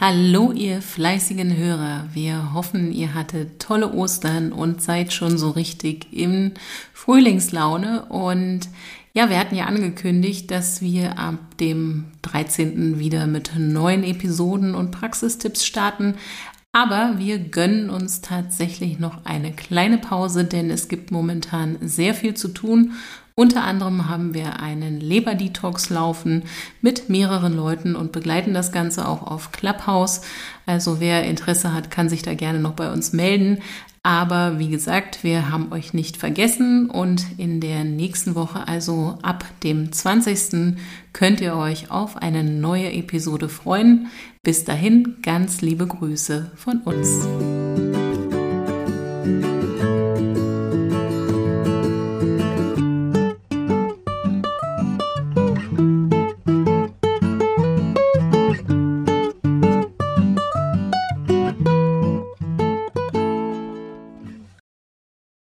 Hallo, ihr fleißigen Hörer. Wir hoffen, ihr hattet tolle Ostern und seid schon so richtig in Frühlingslaune. Und ja, wir hatten ja angekündigt, dass wir ab dem 13. wieder mit neuen Episoden und Praxistipps starten. Aber wir gönnen uns tatsächlich noch eine kleine Pause, denn es gibt momentan sehr viel zu tun unter anderem haben wir einen Leberdetox laufen mit mehreren Leuten und begleiten das Ganze auch auf Clubhouse. Also wer Interesse hat, kann sich da gerne noch bei uns melden. Aber wie gesagt, wir haben euch nicht vergessen und in der nächsten Woche, also ab dem 20. könnt ihr euch auf eine neue Episode freuen. Bis dahin ganz liebe Grüße von uns.